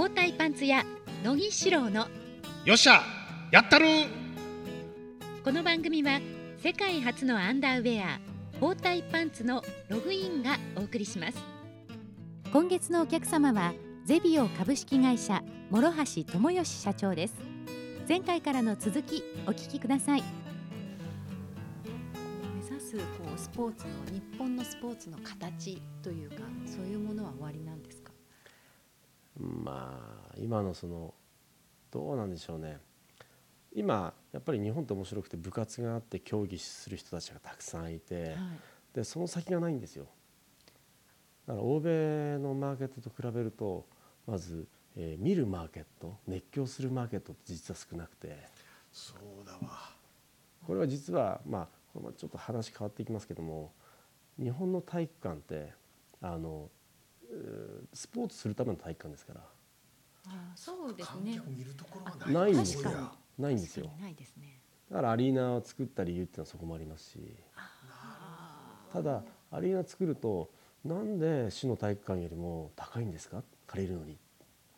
包帯パンツ屋乃木志郎の。よっしゃやったる。この番組は世界初のアンダーウェア包帯パンツのログインがお送りします。今月のお客様はゼビオ株式会社諸橋智義社長です。前回からの続きお聞きください。目指すこうスポーツの日本のスポーツの形というかそういうものは終わりなんですか？まあ今のそのどうなんでしょうね。今やっぱり日本って面白くて部活があって競技する人たちがたくさんいて、はい。でその先がないんですよ。だから欧米のマーケットと比べるとまず、えー見るマーケット熱狂するマーケットって実は少なくて。そうだわ。これは実はまあこれもちょっと話変わっていきますけども日本の体育館ってあのスポーツするための体育館ですから。あそうですね。観客見るところがあないんですよ。ないんですよ。ないですね。だからアリーナを作った理由っていうのはそこもありますし。ただアリーナ作るとなんで市の体育館よりも高いんですか？借りるのに。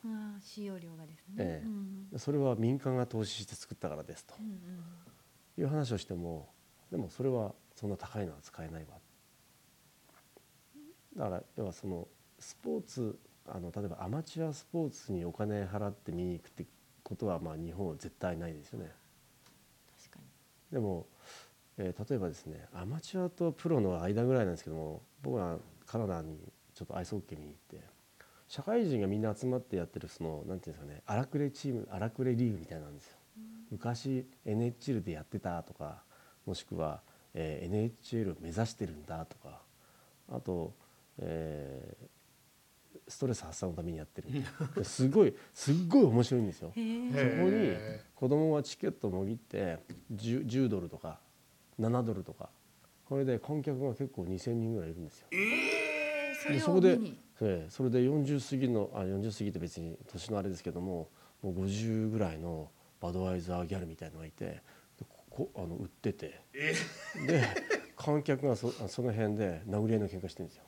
ああ使用料がですね、ええ。うん。それは民間が投資して作ったからですと。うんうん。いう話をしてもでもそれはそんな高いのは使えないわ。だから要はそのスポーツあの例えばアマチュアスポーツにお金払って見に行くってことはまあ日本は絶対ないですよね。でも、えー例えばですねアマチュアとプロの間ぐらいなんですけども僕はカナダにちょっとアイスホッケー見に行って社会人がみんな集まってやってるそのなんていうんですかね荒くれチーム荒くれリーグみたいなんですよ。昔 NHL でやってたとかもしくは、えー NHL を目指してるんだとかあと、えーストレス発散のためにやってるすごいすっごい面白いんですよ。そこにへ子供はチケットをもぎって 10, 10ドルとか7ドルとかこれで観客が結構2,000人ぐらいいるんですよ。それでそこでそれで40過ぎのあ40過ぎって別に年のあれですけどももう50ぐらいのバドワイザーギャルみたいのがいてでここあの売っててで観客がそその辺で殴り合いの喧嘩してるんですよ。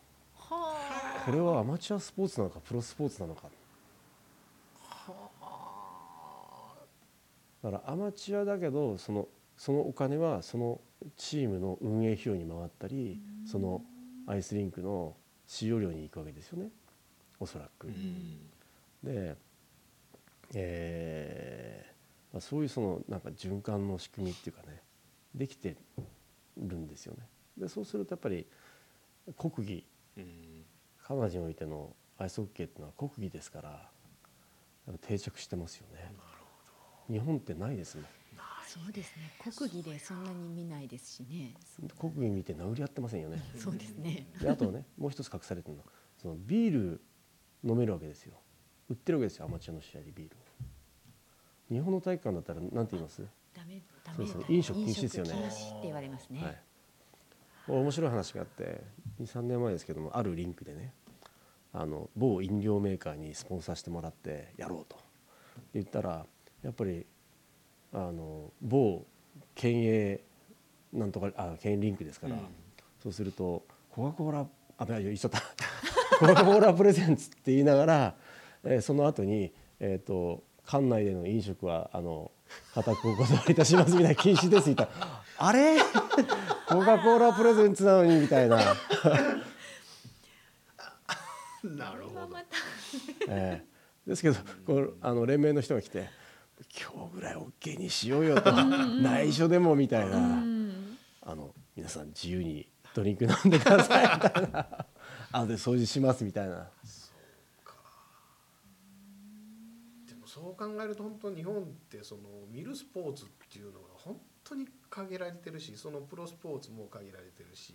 はこれはアマチュアスポーツなのかプロスポーツなのか。だからアマチュアだけどそのそのお金はそのチームの運営費用に回ったりそのアイスリンクの使用料に行くわけですよね。おそらく。で、えーまあ、そういうそのなんか循環の仕組みっていうかねできてるんですよね。でそうするとやっぱり国技カナダにおいてのアイスホッケーっていうのは国技ですから定着してますよね。日本ってないですもん。あそうですね国技でそんなに見ないですしね国技見て殴り合ってませんよね。そうですねであとねもう一つ隠されてるのはそのビール飲めるわけですよ。売ってるわけですよアマチュアの試合でビールを。日本の体育館だったら何て言います？ダメダメそうですねだ飲食禁止ですよね禁止って言われますね、はい、面白い話があって23年前ですけどもあるリンクでねあの某飲料メーカーにスポンサーしてもらってやろうと。言ったらやっぱりあの某県営なんとかあ県営リンクですから、そうするとコカ・コーラあ言っちゃったコカ・コーラプレゼンツって言いながら、えーその後にえっ、と館内での飲食はあの固くお断りいたしますみたいな禁止ですみたいなあれ？コカ・コーラプレゼンツなのにみたいな、なるほど。えーですけどこうあの連盟の人が来て今日ぐらい OK にしようよと。内緒でもみたいな。あの皆さん自由にドリンク飲んでくださいみたいな。あで掃除しますみたいな。でもそう考えると本当日本ってその見るスポーツっていうのが本当に限られてるしそのプロスポーツも限られてるし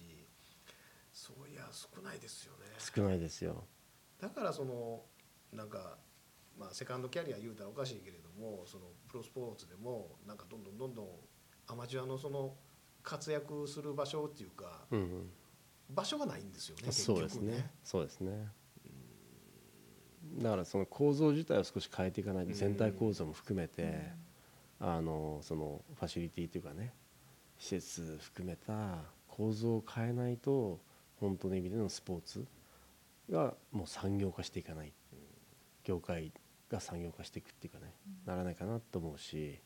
そういや少ないですよね少ないですよ。だからそのなんかまあセカンドキャリア言うたらおかしいけれどもそのプロスポーツでもなんかどんどんどんどんアマチュアのその活躍する場所っていうかうんうん場所がないんですよね結そう局ですね。そうですね。だからその構造自体を少し変えていかないと全体構造も含めて、あのそのファシリティというかね施設含めた構造を変えないと本当の意味でのスポーツがもう産業化していかない業界が産業化していくっていうかね、ならないかなと思うし、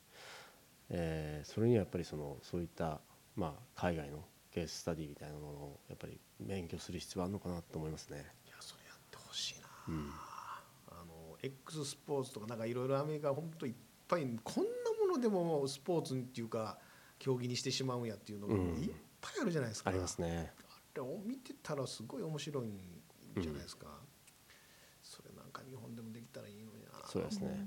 えーそれにはやっぱりそのそういった、まあ、海外のケーススタディみたいなものをやっぱり勉強する必要あるのかなと思いますね。いやそれやってほしいな、うん。あの X スポーツとかなんかいろいろアメリカ本当いっぱいこんなものでもスポーツっていうか競技にしてしまうんやっていうのがうん。いっぱいあるじゃないですか、ありますね。あれを見てたらすごい面白いんじゃないですか、それなんか日本でもできたらいいのにな。そうですね。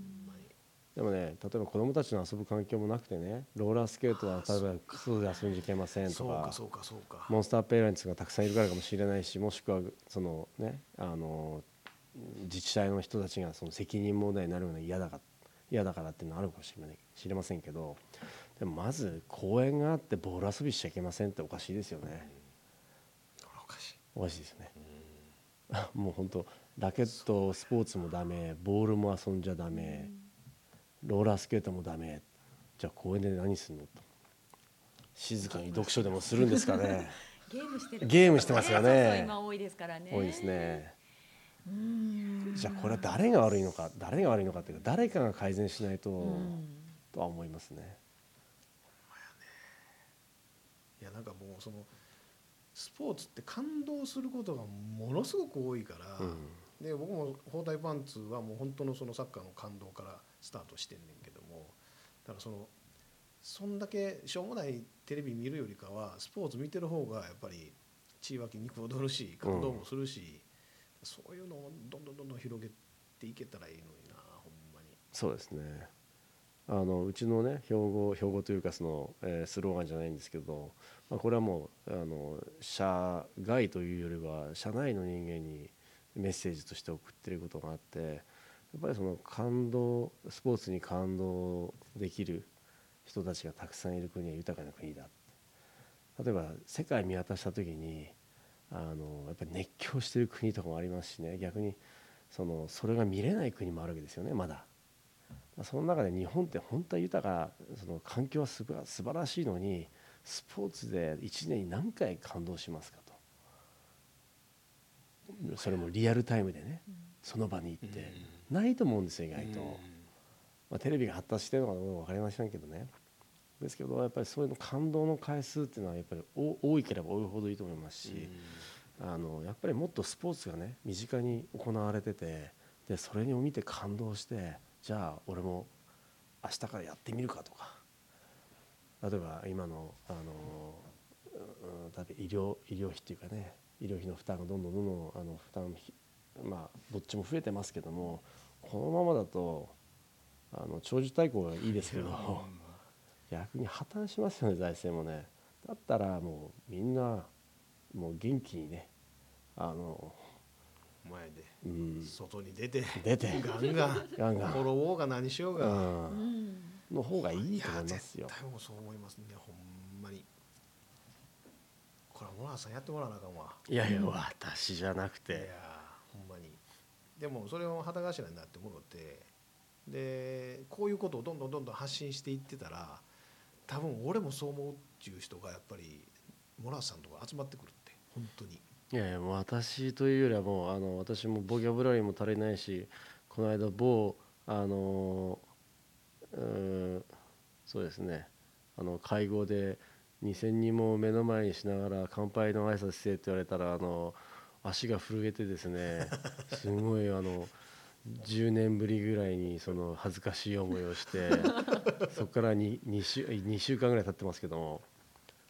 でもね例えば子どもたちの遊ぶ環境もなくてねローラースケートは例えば外で遊んじゃいけませんとかそうかそうかモンスターペアレンツがたくさんいるからかもしれないしもしくはそのねあの自治体の人たちがその責任問題になるような嫌だか嫌だからっていうのはあるかもしれない知れませんけどでもまず公園があってボール遊びしちゃいけませんっておかしいですよね。おかしい。おかしいですよね。もう本当ラケットスポーツもダメボールも遊んじゃダメローラースケートもダメじゃあ公園で何するのと。静かに読書でもするんですかね。ゲームしてる。ゲームしてますよね。今多いですからね。多いですね。うんじゃあこれは誰が悪いのか誰が悪いのかっていうか誰かが改善しないと、うん。とは思いますね。いやなんかもうそのスポーツって感動することがものすごく多いから、うん。で僕も包帯パンツはもう本当のそのサッカーの感動からスタートしてんねんけどもだからそのそんだけしょうもないテレビ見るよりかはスポーツ見てる方がやっぱり血湧き肉踊るし感動もするし、そういうのをどんどんどんどん広げていけたらいいのになほんまに。そうですねあのうちのね標語標語というかその、えースローガンじゃないんですけど、まあ、これはもうあの社外というよりは社内の人間にメッセージとして送ってることがあってやっぱりその感動スポーツに感動できる人たちがたくさんいる国は豊かな国だ例えば世界見渡した時にあのやっぱり熱狂してる国とかもありますしね。逆にそのそれが見れない国もあるわけですよねまだ。その中で日本って本当は豊かその環境はすば素晴らしいのにスポーツで1年に何回感動しますかと。それもリアルタイムでねその場に行って。ないと思うんですよ意外と、まあ、テレビが発達してるのかどうか分かりませんけどねですけどやっぱりそういうの感動の回数っていうのはやっぱり多いければ多いほどいいと思いますし、あのやっぱりもっとスポーツがね身近に行われててでそれを見て感動してじゃあ俺も明日からやってみるかとか。例えば今のあの、うん、例えば医療医療費っていうかね医療費の負担がどんどんどんどんあの負担まあどっちも増えてますけどもこのままだとあの長寿対抗がいいですけど。逆に破綻しますよね財政もね。だったらもうみんなもう元気にねあの、前でうん、外に出て出て。ガンガンガンガン、転ぼうが何しようが。うん、の方がいいと思いますよ。や。絶対もうそう思いますねほんまに。これはモラさんやってもらわなあかんわ。いやいや私じゃなくいやてほんまに。でもそれを旗頭になってもろてでこういうことをどんどんどんどん発信していってたら多分俺もそう思うっていう人がやっぱりモラさんとか集まってくるって本当に。いやいやもう私というよりはもうあの私もボキャブラリーも足りないしこの間某あのうんそうですね。あの会合で2,000人も目の前にしながら乾杯の挨拶してって言われたらあの足が震えてですね。すごいあの10年ぶりぐらいにその恥ずかしい思いをして そこから 2, 2, 週2週間ぐらい経ってますけども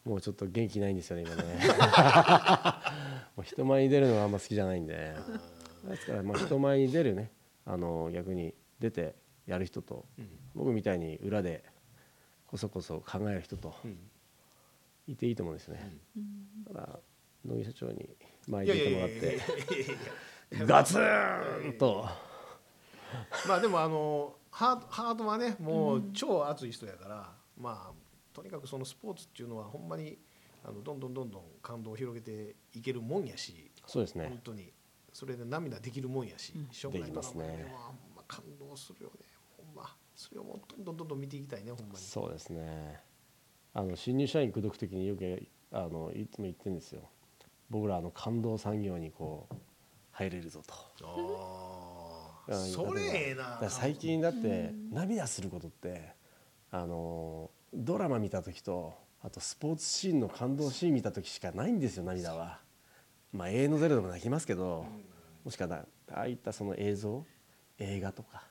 もうちょっと元気ないんですよね今ね。もう人前に出るのがあんま好きじゃないんで。ですからまあ人前に出るねあの逆に出てやる人とうん。僕みたいに裏でこそこそ考える人とうん。いていいと思うんですね、だから野木社長に前いに出てもらってガツンと まあでもあのハートハートはねもう超熱い人やから、まあとにかくそのスポーツっていうのはほんまにあのどんどんどんどん感動を広げていけるもんやし、そうですね。本当に。それで涙できるもんやし、うん。しょうがない。できますね。ドラマでもほんま感動するよね。ほんま。それをもうどんどんどんどん見ていきたいねほんまに。そうですね。あの新入社員口説く時によくあのいつも言ってるんですよ。僕らあの感動産業にこう入れるぞとそれええな最近だって涙することってあのドラマ見た時とあとスポーツシーンの感動シーン見た時しかないんですよ涙は。まあ永遠のゼロでも泣きますけどもしくはなああいったその映像映画とか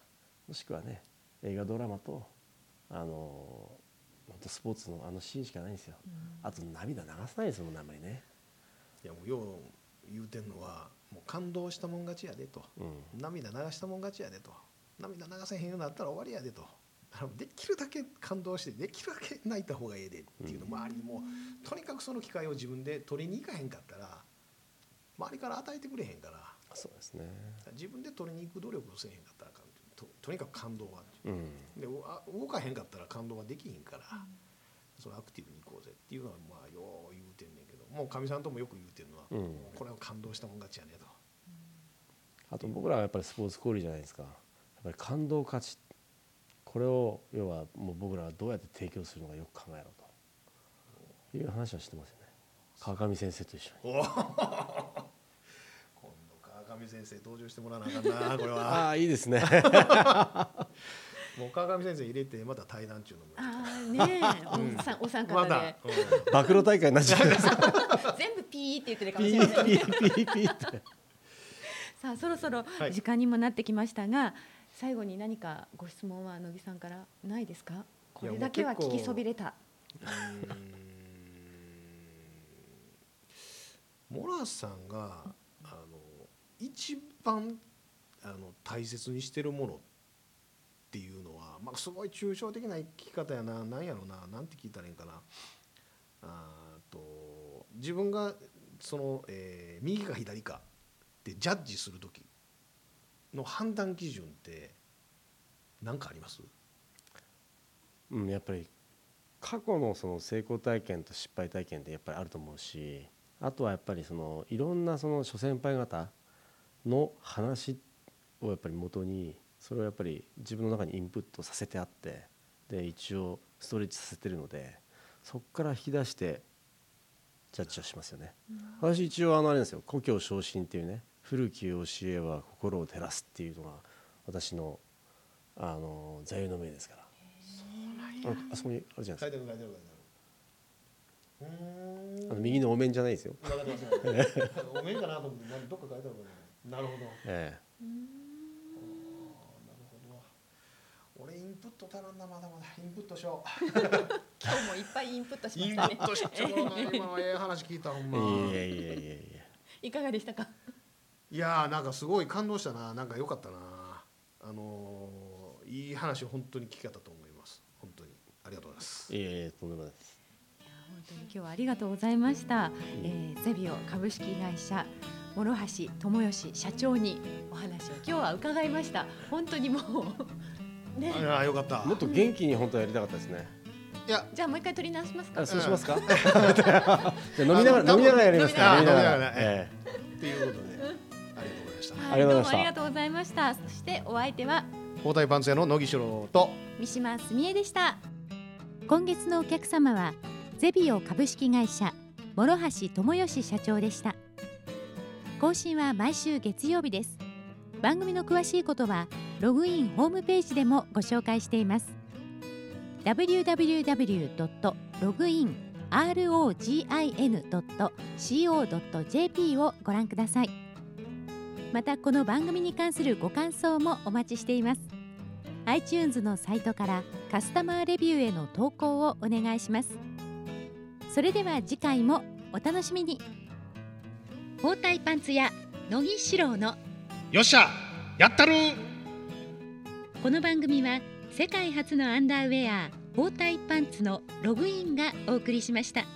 もしくはね映画ドラマとあのスポーツのあのシーンしかないんですよ。あと涙流さないですもんねあんまりね。いやもうよう言うてんのはもう感動したもん勝ちやでと、うん。涙流したもん勝ちやでと。涙流せへんようになったら終わりやでと。できるだけ感動してできるだけ泣いた方がええでっていうの。も周りにもうとにかくその機会を自分で取りに行かへんかったら周りから与えてくれへんから。そうですね。自分で取りに行く努力をせえへんかったらあかんととにかく感動は。うん。であ動かへんかったら感動はできへんから、それアクティブに行こうぜっていうのはまあよう言うてんねんけどもうかみさんともよく言うてんのは、うん。これは感動したもん勝ちやねと。あと僕らはやっぱりスポーツ交流じゃないですか。やっぱり感動価値。これを要はもう僕らはどうやって提供するのかよく考えろと。いう話はしてますよね。川上先生と一緒に。お今度川上先生登場してもらわなあかんなこれは。ああいいですねもう川上先生入れてまた対談中のもああねえ、おさんお三方で、まだ、暴露大会になっちゃう。全部ピーって言ってるかピもしれない。ーピーピーピー。ってさあそろそろはい。時間にもなってきましたが、最後に何かご質問は乃木さんからないですか？これだけは聞きそびれた。うーんモラさんがあの一番あの大切にしてるものっていうのは、まあ、すごい抽象的な生き方やななんやろななんて聞いたらいいんかな。あと自分がその、えー右か左かってジャッジする時の判断基準って何かあります？うん、やっぱり過去のその成功体験と失敗体験ってやっぱりあると思うしあとはやっぱりそのいろんなその諸先輩方の話をやっぱり元にそれをやっぱり自分の中にインプットさせてあってで一応ストレッチさせてるのでそこから引き出してジャッジをしますよね。私一応あのあれなんですよ故郷昇進っていうね古き教えは心を照らすっていうのが私のあの座右の銘ですから。ああそこにあるじゃないです書いてある書いてある書いてあるうーんか。あの右のお面じゃないですよ。お面かなと思って、どっか書いてあるかな。なるほど。えなるほど。俺インプット足らんなまだまだインプットしよう。今日もいっぱいインプットしまインプしたねッ。トしちゃうな今のええ話聞いたほんえ。ま。いやいやいやいやいかがでしたか？いやーなんかすごい感動したな。なんか良かったな。あのーいい話本当に聞き方と思います。本当にありがとうございます。いやいやとんでもないです。本当に今日はありがとうございました。えー、ゼビオ株式会社諸橋智義社長にお話を今日は伺いました。本当にもうね。ああよかった。もっと元気に本当はやりたかったですね。いやじゃあもう一回取り直しますかあ。そうしますか？じゃあ飲みながら飲みながらやりますか？飲みながら飲みながらええっていうことでありがとうございました。はい、どうもありがとうございました。そしてお相手は包帯パンツ屋の野木四郎と。三島澄江でした。今月のお客様はゼビオ株式会社諸橋智義社長でした更新は毎週月曜日です番組の詳しいことはログインホームページでもご紹介しています。www.loginrogin.co.jp をご覧ください。またこの番組に関するご感想もお待ちしています。iTunes のサイトからカスタマーレビューへの投稿をお願いします。それでは次回もお楽しみに。包帯パンツ屋乃木志郎のよっしゃやったるこの番組は世界初のアンダーウェア包帯パンツのログインがお送りしました。